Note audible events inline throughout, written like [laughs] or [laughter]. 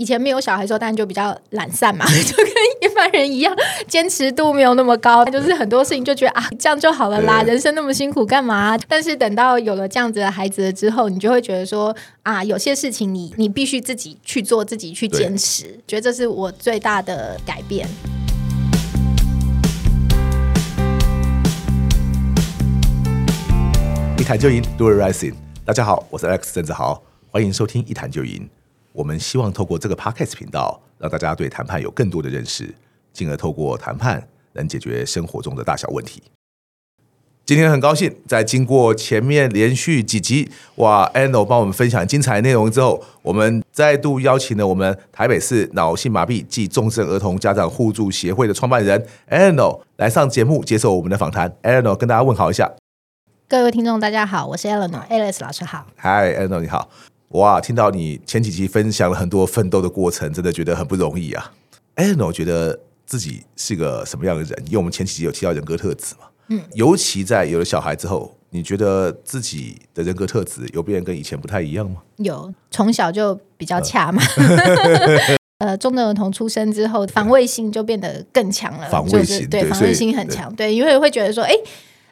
以前没有小孩的时候，当然就比较懒散嘛，[laughs] 就跟一般人一样，坚持度没有那么高，就是很多事情就觉得啊，这样就好了啦，人生那么辛苦干嘛？但是等到有了这样子的孩子了之后，你就会觉得说啊，有些事情你你必须自己去做，自己去坚持，觉得这是我最大的改变。一谈就赢，Do it rising。大家好，我是 Alex 郑子豪，欢迎收听一谈就赢。我们希望透过这个 Podcast 频道，让大家对谈判有更多的认识，进而透过谈判能解决生活中的大小问题。今天很高兴，在经过前面连续几集哇，Eleanor 帮我们分享精彩内容之后，我们再度邀请了我们台北市脑性麻痹暨重症儿童家长互助协会的创办人 Eleanor 来上节目接受我们的访谈。Eleanor 跟大家问好一下，各位听众大家好，我是 Eleanor，Alice 老师好，Hi，Eleanor 你好。哇，听到你前几集分享了很多奋斗的过程，真的觉得很不容易啊。哎，那我觉得自己是个什么样的人？因为我们前几集有提到人格特质嘛，嗯，尤其在有了小孩之后，你觉得自己的人格特质有变跟以前不太一样吗？有，从小就比较恰嘛。[laughs] 呃，中等儿童出生之后，防卫性就变得更强了，防卫性对，防卫性很强，对，因为会觉得说，哎。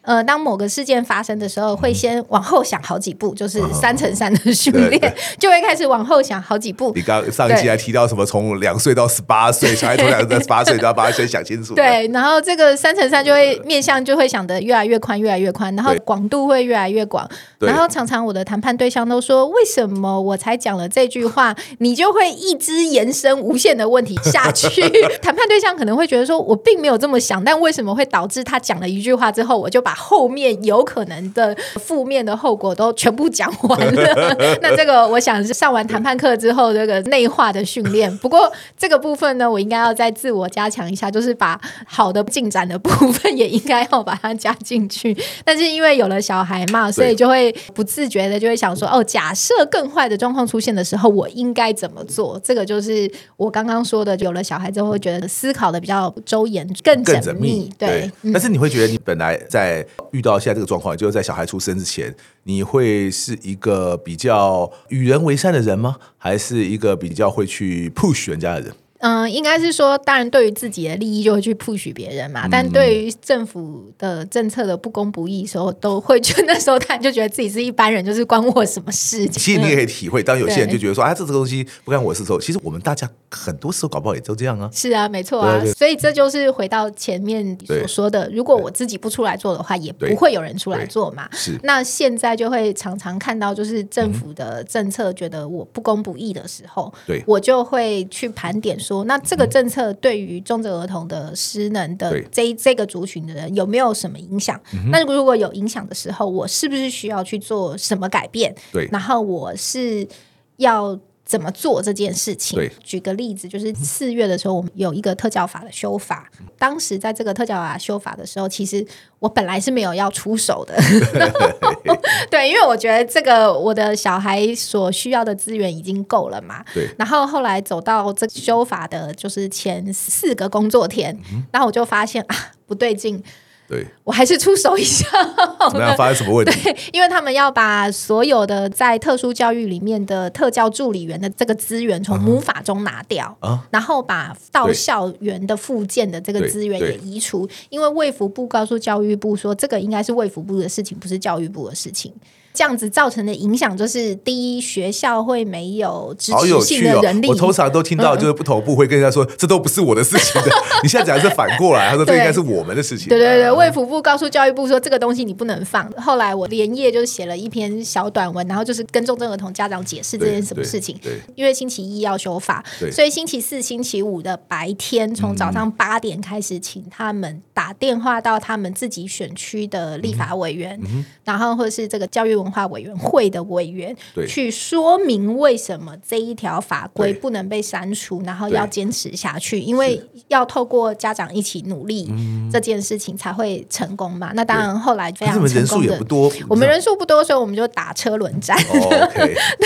呃，当某个事件发生的时候，会先往后想好几步，就是三乘三的训练，就会开始往后想好几步。你刚上一集还提到什么？从两岁到十八岁，小孩从两岁到十八岁都要把它先想清楚。对，然后这个三乘三就会面向就会想得越来越宽，越来越宽，然后广度会越来越广。然后常常我的谈判对象都说：“为什么我才讲了这句话，你就会一直延伸无限的问题下去？” [laughs] 谈判对象可能会觉得说：“我并没有这么想，但为什么会导致他讲了一句话之后，我就把。”后面有可能的负面的后果都全部讲完了，[laughs] 那这个我想是上完谈判课之后这个内化的训练。不过这个部分呢，我应该要再自我加强一下，就是把好的进展的部分也应该要把它加进去。但是因为有了小孩嘛，所以就会不自觉的就会想说，哦，假设更坏的状况出现的时候，我应该怎么做？这个就是我刚刚说的，有了小孩之后会觉得思考的比较周延、更缜密。对，但是你会觉得你本来在遇到现在这个状况，就是在小孩出生之前，你会是一个比较与人为善的人吗？还是一个比较会去 push 人家的人？嗯，应该是说，当然对于自己的利益就会去 push 别人嘛。嗯、但对于政府的政策的不公不义的时候，都会觉得 [laughs] 那时候他就觉得自己是一般人，就是关我什么事情？其实你也可以体会，当有些人就觉得说啊，这这个东西不干我事的时候，其实我们大家很多时候搞不好也都这样啊。是啊，没错啊。对对对，所以这就是回到前面所说的，如果我自己不出来做的话，也不会有人出来做嘛。是。那现在就会常常看到，就是政府的政策觉得我不公不义的时候，对、嗯、我就会去盘点。说那这个政策对于中症儿童的失能的这这个族群的人有没有什么影响？那如果有影响的时候，我是不是需要去做什么改变？对，然后我是要。怎么做这件事情？举个例子，就是四月的时候，我们有一个特教法的修法。当时在这个特教法修法的时候，其实我本来是没有要出手的。[laughs] 对，因为我觉得这个我的小孩所需要的资源已经够了嘛。对。然后后来走到这修法的，就是前四个工作天，然后我就发现啊，不对劲。对，我还是出手一下。[laughs] 怎么样？发生什么问题？对，因为他们要把所有的在特殊教育里面的特教助理员的这个资源从母法中拿掉，啊、然后把到校园的附件的这个资源也移除。因为卫福部告诉教育部说，这个应该是卫福部的事情，不是教育部的事情。这样子造成的影响就是，第一，学校会没有支持性的人力。哦、我通常都听到，就是不同部会跟人家说，嗯、这都不是我的事情的。[laughs] 你现在讲的是反过来，他说这应该是我们的事情。对对对，卫福部告诉教育部说，这个东西你不能放。后来我连夜就写了一篇小短文，然后就是跟重症儿童家长解释这件什么事情。因为星期一要修法，所以星期四、星期五的白天，从早上八点开始，请他们打电话到他们自己选区的立法委员，嗯、然后或者是这个教育文化委员会的委员去说明为什么这一条法规不能被删除，然后要坚持下去，因为要透过家长一起努力，这件事情才会成功嘛。那当然后来非常成功的，我们人数不多，所以我们就打车轮战。[laughs]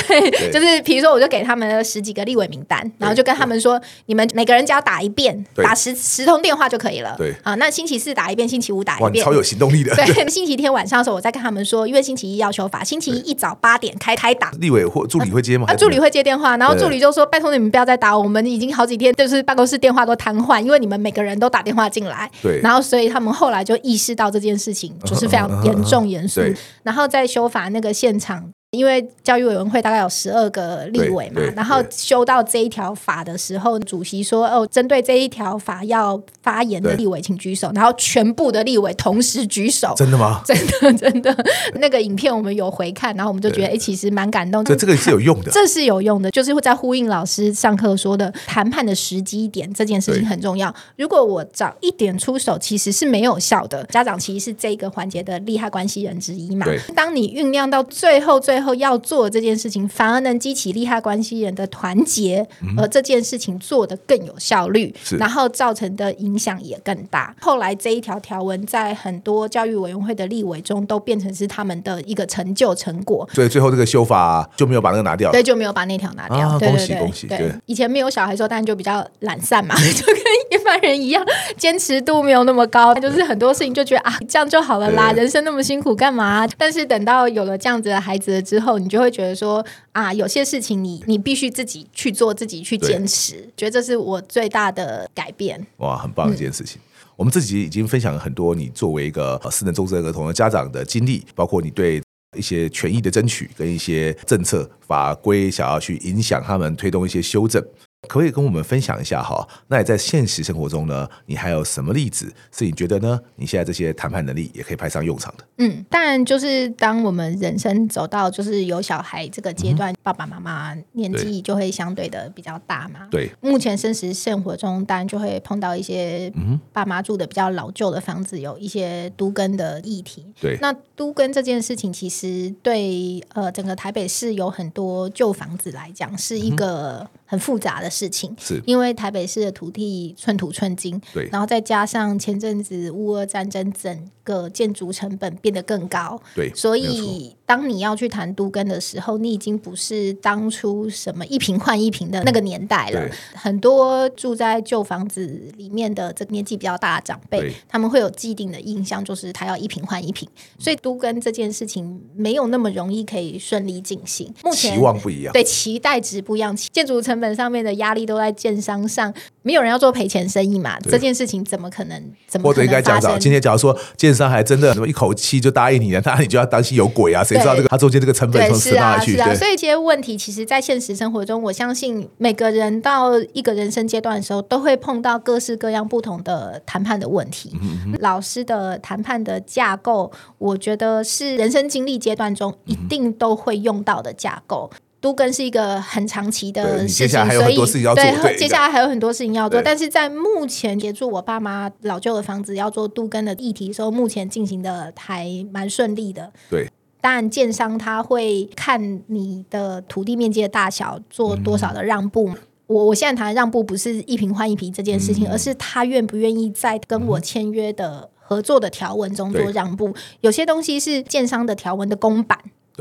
对，就是比如说，我就给他们十几个立委名单，然后就跟他们说，你们每个人只要打一遍，打十十通电话就可以了。对。啊，那星期四打一遍，星期五打一遍，超有行动力的。对，[laughs] 星期天晚上的时候，我再跟他们说，因为星期一要修。法，星期一一早八点开开打。立委或助理会接吗？啊，助理会接电话，然后助理就说：“拜托你们不要再打，我们已经好几天就是办公室电话都瘫痪，因为你们每个人都打电话进来。”对。然后所以他们后来就意识到这件事情就是非常严重严肃，然后在修法那个现场。因为教育委员会大概有十二个立委嘛，然后修到这一条法的时候，主席说：“哦，针对这一条法要发言的立委请举手。”然后全部的立委同时举手。真的吗？[laughs] 真的真的。那个影片我们有回看，然后我们就觉得，哎，其实蛮感动。这这个是有用的，这是有用的，就是会在呼应老师上课说的，谈判的时机点这件事情很重要。如果我早一点出手，其实是没有效的。家长其实是这个环节的利害关系人之一嘛。当你酝酿到最后，最后要做这件事情，反而能激起利害关系人的团结，而这件事情做得更有效率，然后造成的影响也更大。后来这一条条文在很多教育委员会的立委中都变成是他们的一个成就成果。所以最后这个修法就没有把那个拿掉，对，就没有把那条拿掉。恭喜恭喜！对，以前没有小孩的时候，当然就比较懒散嘛，[laughs] 就跟一般人一样，坚持度没有那么高，就是很多事情就觉得啊，这样就好了啦，人生那么辛苦干嘛？但是等到有了这样子的孩子了之后，你就会觉得说啊，有些事情你你必须自己去做，自己去坚持，觉得这是我最大的改变。哇，很棒的一件事情。嗯、我们自己已经分享了很多，你作为一个私能终身儿童的家长的经历，包括你对一些权益的争取，跟一些政策法规想要去影响他们，推动一些修正。可不可以跟我们分享一下哈？那你在现实生活中呢？你还有什么例子是你觉得呢？你现在这些谈判能力也可以派上用场的？嗯，当然就是当我们人生走到就是有小孩这个阶段，嗯、爸爸妈妈年纪就会相对的比较大嘛。对，目前真实生活中当然就会碰到一些爸妈住的比较老旧的房子，有一些都跟的议题。对，那都跟这件事情其实对呃整个台北市有很多旧房子来讲是一个很复杂的事情，是。因为台北市的土地寸土寸金，对，然后再加上前阵子乌俄战争，整个建筑成本变得更高，对，所以当你要去谈都更的时候，你已经不是当初什么一平换一平的那个年代了。很多住在旧房子里面的这个年纪比较大的长辈，他们会有既定的印象，就是他要一平换一平，所以都更这件事情没有那么容易可以顺利进行。目前期望不一样，对，期待值不一样，建筑成本上面的压力都在建商上，没有人要做赔钱生意嘛？这件事情怎么可能？或者应该讲讲，今天假如说建商还真的什么一口气就答应你了，那你就要担心有鬼啊！谁知道这个他中间这个成本？是啊，是啊。所以这些问题，其实，在现实生活中，我相信每个人到一个人生阶段的时候，都会碰到各式各样不同的谈判的问题。嗯、老师的谈判的架构，我觉得是人生经历阶段中一定都会用到的架构。都根是一个很长期的事情，所以对，接下来还有很多事情要做。但是在目前协助我爸妈老旧的房子要做都根的议题的时候，目前进行的还蛮顺利的。对，当然建商他会看你的土地面积的大小，做多少的让步。嗯、我我现在谈的让步不是一坪换一坪这件事情，嗯、而是他愿不愿意在跟我签约的合作的条文中做让步。有些东西是建商的条文的公版。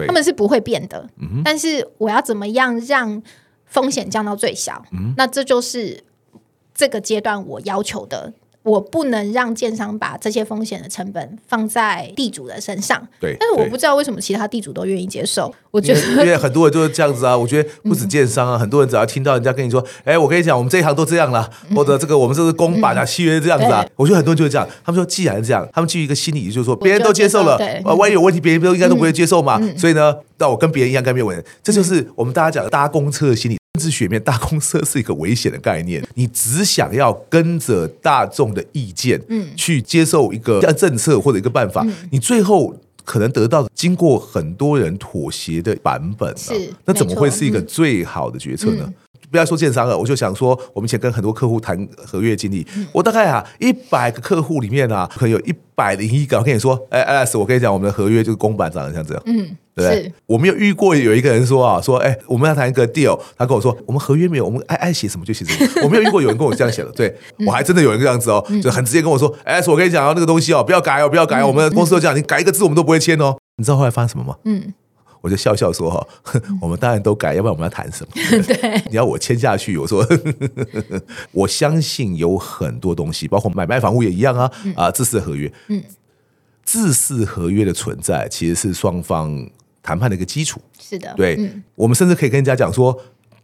他们是不会变的，嗯，但是我要怎么样让风险降到最小？嗯，那这就是这个阶段我要求的。我不能让建商把这些风险的成本放在地主的身上。对，但是我不知道为什么其他地主都愿意接受。我觉得因，因为很多人都是这样子啊。我觉得不止建商啊，嗯、很多人只要听到人家跟你说：“哎、欸，我跟你讲，我们这一行都这样了，嗯、或者这个我们这是公版啊，契约这样子啊。嗯”我觉得很多人就是这样。他们说：“既然是这样，他们基于一个心理，就是说别人都接受了，呃，万一有问题，别人都应该都不会接受嘛。嗯”所以呢，那我跟别人一样，该没有问题。这就是我们大家讲的搭公车的心理。政治学面，大公司是一个危险的概念。你只想要跟着大众的意见，嗯，去接受一个政策或者一个办法，嗯，你最后可能得到经过很多人妥协的版本，是，那怎么会是一个最好的决策呢？嗯不要说建商了，我就想说，我们以前跟很多客户谈合约经历，嗯、我大概啊一百个客户里面啊，可能有一百零一个，我跟你说，哎，Alex，我跟你讲，我们的合约就是公版长得像这样，嗯，对不对？我没有遇过有一个人说啊，说哎，我们要谈一个 deal，他跟我说，我们合约没有，我们爱爱写什么就写什么，我没有遇过有人跟我这样写的，对、嗯、我还真的有人这样子哦，就很直接跟我说，哎、嗯，我跟你讲啊，那个东西哦，不要改哦，不要改哦，我们的公司都这样，你改一个字我们都不会签哦，你知道后来发生什么吗？嗯。我就笑笑说：“哈，我们当然都改，要不然我们要谈什么？[laughs] 对，你要我签下去。我说，[laughs] 我相信有很多东西，包括买卖房屋也一样啊。啊，制式合约，嗯，自式合约的存在其实是双方谈判的一个基础。是的，对，嗯、我们甚至可以跟人家讲说。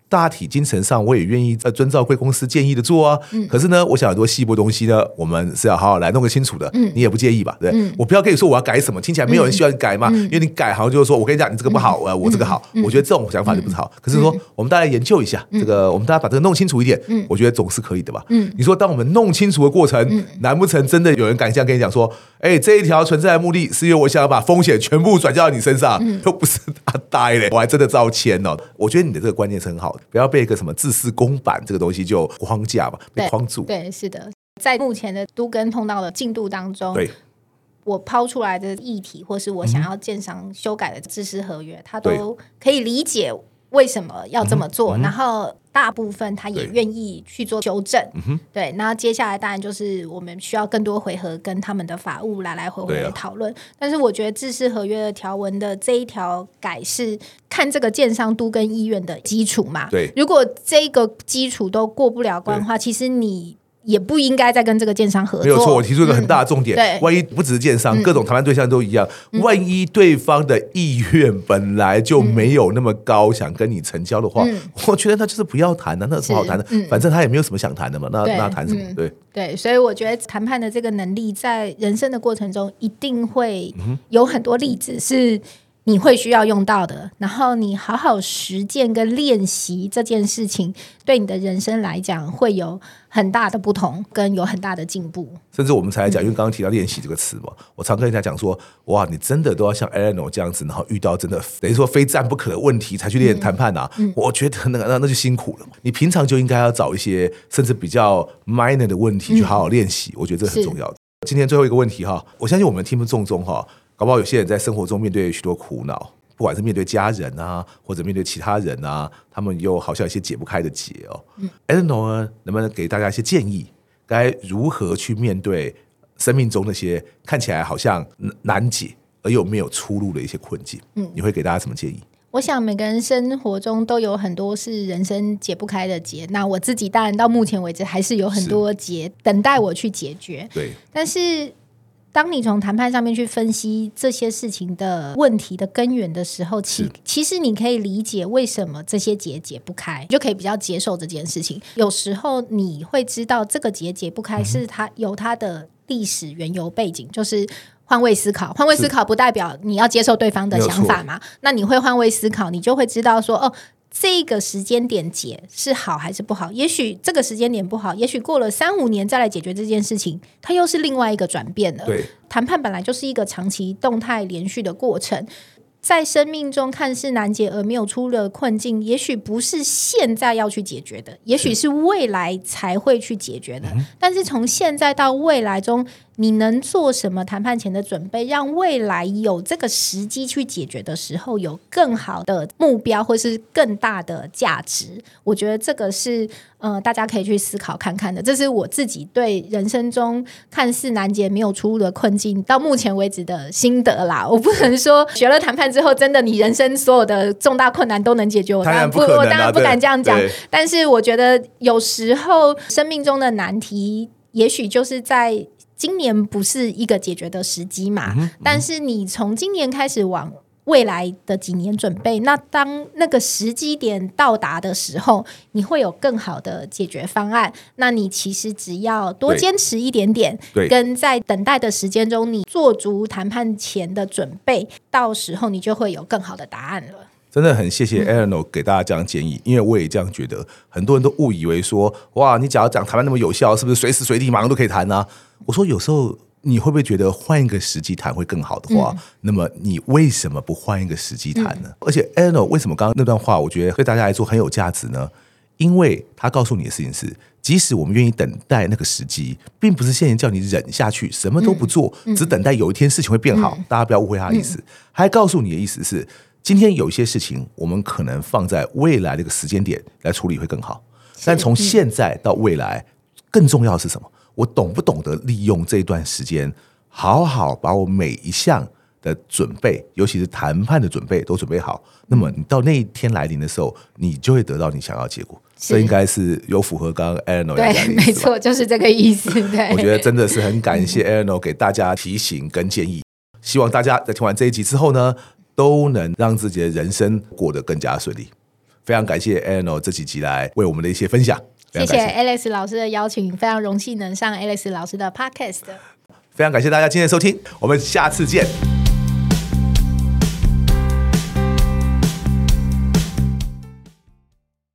大体精神上，我也愿意呃遵照贵公司建议的做啊。嗯、可是呢，我想很多细部东西呢，我们是要好好来弄个清楚的。嗯、你也不介意吧？对，嗯、我不要跟你说我要改什么，听起来没有人需要你改嘛。嗯、因为你改好像就是说我跟你讲，你这个不好，我、嗯、我这个好。嗯、我觉得这种想法就不是好。嗯、可是说，我们大家研究一下、嗯、这个，我们大家把这个弄清楚一点。嗯、我觉得总是可以的吧。嗯、你说，当我们弄清楚的过程，嗯、难不成真的有人敢这样跟你讲说，哎、欸，这一条存在的目的是因为我想要把风险全部转嫁到你身上，都、嗯、不是他呆嘞，我还真的遭签哦。我觉得你的这个观念是很好的，不要被一个什么。自私公版这个东西就框架嘛，被框住。对，对，是的，在目前的都跟通道的进度当中，对，我抛出来的议题，或是我想要建商修改的知识合约，他、嗯、都可以理解为什么要这么做，嗯、然后。大部分他也愿意去做纠正，对。那、嗯、接下来当然就是我们需要更多回合跟他们的法务来来回回的讨论。啊、但是我觉得制式合约的条文的这一条改是看这个建商都跟意愿的基础嘛。对，如果这个基础都过不了关的话，其实你。也不应该再跟这个建商合作。没有错，我提出一个很大的重点。对，万一不只是建商，各种谈判对象都一样。万一对方的意愿本来就没有那么高，想跟你成交的话，我觉得那就是不要谈了，那有什么好谈的？反正他也没有什么想谈的嘛，那那谈什么？对对，所以我觉得谈判的这个能力，在人生的过程中，一定会有很多例子是。你会需要用到的，然后你好好实践跟练习这件事情，对你的人生来讲会有很大的不同，跟有很大的进步。甚至我们才来讲，因为刚刚提到练习这个词嘛，我常跟人家讲说，哇，你真的都要像 Eleanor 这样子，然后遇到真的等于说非战不可的问题才去练谈判啊。嗯嗯、我觉得那个那那就辛苦了。你平常就应该要找一些甚至比较 minor 的问题去好好练习，嗯、我觉得这很重要的。今天最后一个问题哈，我相信我们听不众中哈。搞不好有些人在生活中面对许多苦恼，不管是面对家人啊，或者面对其他人啊，他们又好像有些解不开的结哦。嗯，Eleanor 能不能给大家一些建议，该如何去面对生命中那些看起来好像难解而又没有出路的一些困境？嗯，你会给大家什么建议？我想每个人生活中都有很多是人生解不开的结，那我自己当然到目前为止还是有很多结等待我去解决。对，但是。当你从谈判上面去分析这些事情的问题的根源的时候，其其实你可以理解为什么这些结解不开，你就可以比较接受这件事情。有时候你会知道这个结解不开是它有它的历史缘由背景，就是换位思考。换位思考不代表你要接受对方的想法嘛？那你会换位思考，你就会知道说哦。这个时间点解是好还是不好？也许这个时间点不好，也许过了三五年再来解决这件事情，它又是另外一个转变了。对，谈判本来就是一个长期动态连续的过程。在生命中看似难解而没有出路的困境，也许不是现在要去解决的，也许是未来才会去解决的。是但是从现在到未来中，你能做什么谈判前的准备，让未来有这个时机去解决的时候，有更好的目标或是更大的价值？我觉得这个是呃，大家可以去思考看看的。这是我自己对人生中看似难解、没有出路的困境，到目前为止的心得啦。我不能说学了谈判之后，真的你人生所有的重大困难都能解决。我当然不，我 [laughs] 当然不敢这样讲。但是我觉得有时候生命中的难题，也许就是在。今年不是一个解决的时机嘛？嗯嗯、但是你从今年开始往未来的几年准备，那当那个时机点到达的时候，你会有更好的解决方案。那你其实只要多坚持一点点，跟在等待的时间中，你做足谈判前的准备，到时候你就会有更好的答案了。真的很谢谢 Eleanor 给大家这样建议，因为我也这样觉得。很多人都误以为说，哇，你只要讲谈判那么有效，是不是随时随地马上都可以谈呢、啊？我说有时候你会不会觉得换一个时机谈会更好的话，嗯、那么你为什么不换一个时机谈呢？嗯、而且 Eleanor 为什么刚刚那段话，我觉得对大家来说很有价值呢？因为他告诉你的事情是，即使我们愿意等待那个时机，并不是现在叫你忍下去，什么都不做，嗯、只等待有一天事情会变好。嗯、大家不要误会他的意思，他还告诉你的意思是。今天有一些事情，我们可能放在未来的一个时间点来处理会更好。但从现在到未来，更重要的是什么？我懂不懂得利用这段时间，好好把我每一项的准备，尤其是谈判的准备都准备好。那么你到那一天来临的时候，你就会得到你想要的结果。这应该是有符合刚刚思。对，没错，就是这个意思。对，我觉得真的是很感谢 Eleanor 给大家提醒跟建议。希望大家在听完这一集之后呢，都能让自己的人生过得更加顺利。非常感谢 Eleanor 这几集来为我们的一些分享。谢谢 Alex 老师的邀请，非常荣幸能上 Alex 老师的 Podcast。非常感谢大家今天的收听，我们下次见。